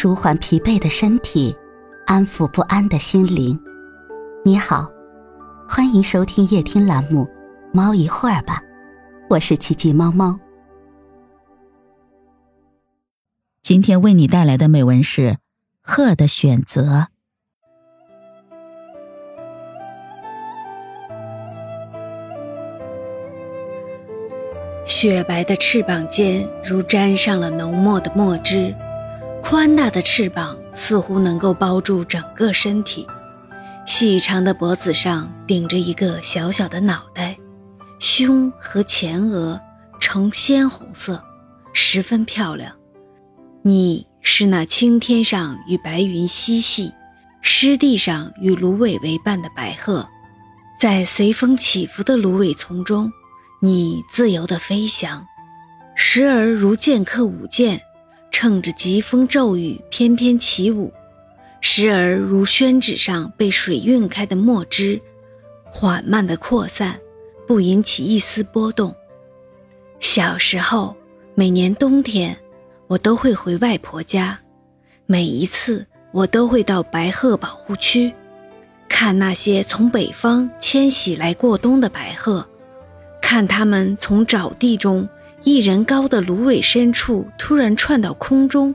舒缓疲惫的身体，安抚不安的心灵。你好，欢迎收听夜听栏目《猫一会儿吧》，我是奇迹猫猫。今天为你带来的美文是《鹤的选择》。雪白的翅膀间如沾上了浓墨的墨汁，宽大的翅膀似乎能够包住整个身体，细长的脖子上顶着一个小小的脑袋，胸和前额呈鲜红色，十分漂亮。你是那青天上与白云嬉戏，湿地上与芦苇为伴的白鹤，在随风起伏的芦苇丛中。你自由地飞翔，时而如剑客舞剑，乘着疾风骤雨翩翩起舞；时而如宣纸上被水晕开的墨汁，缓慢地扩散，不引起一丝波动。小时候，每年冬天，我都会回外婆家，每一次我都会到白鹤保护区，看那些从北方迁徙来过冬的白鹤。看它们从沼地中一人高的芦苇深处突然窜到空中，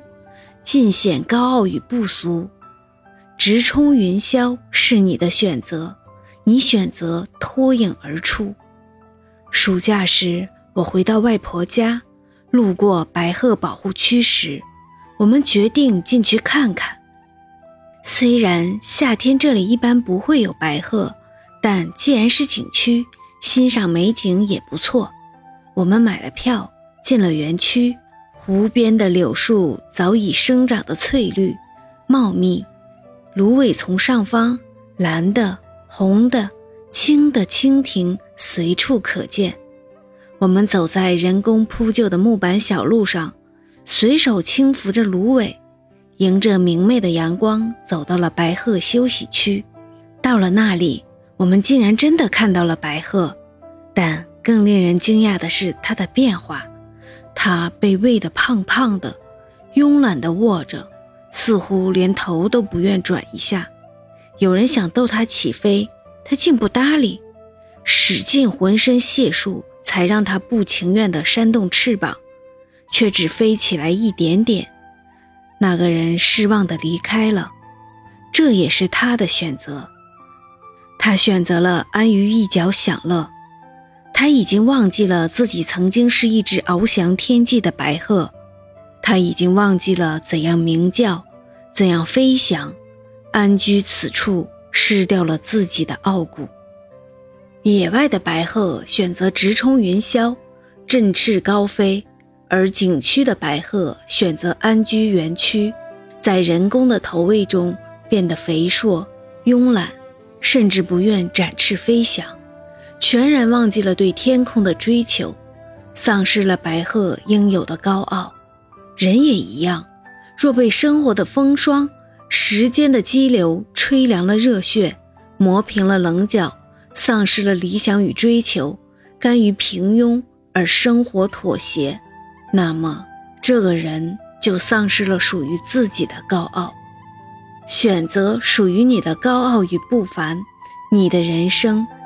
尽显高傲与不俗。直冲云霄是你的选择，你选择脱颖而出。暑假时，我回到外婆家，路过白鹤保护区时，我们决定进去看看。虽然夏天这里一般不会有白鹤，但既然是景区。欣赏美景也不错，我们买了票进了园区。湖边的柳树早已生长得翠绿、茂密，芦苇丛上方蓝的、红的、青的蜻蜓随处可见。我们走在人工铺就的木板小路上，随手轻拂着芦苇，迎着明媚的阳光走到了白鹤休息区。到了那里。我们竟然真的看到了白鹤，但更令人惊讶的是它的变化。它被喂得胖胖的，慵懒地卧着，似乎连头都不愿转一下。有人想逗它起飞，它竟不搭理，使尽浑身解数才让它不情愿地扇动翅膀，却只飞起来一点点。那个人失望地离开了，这也是他的选择。他选择了安于一角享乐，他已经忘记了自己曾经是一只翱翔天际的白鹤，他已经忘记了怎样鸣叫，怎样飞翔，安居此处，失掉了自己的傲骨。野外的白鹤选择直冲云霄，振翅高飞，而景区的白鹤选择安居园区，在人工的投喂中变得肥硕、慵懒。甚至不愿展翅飞翔，全然忘记了对天空的追求，丧失了白鹤应有的高傲。人也一样，若被生活的风霜、时间的激流吹凉了热血，磨平了棱角，丧失了理想与追求，甘于平庸而生活妥协，那么这个人就丧失了属于自己的高傲。选择属于你的高傲与不凡，你的人生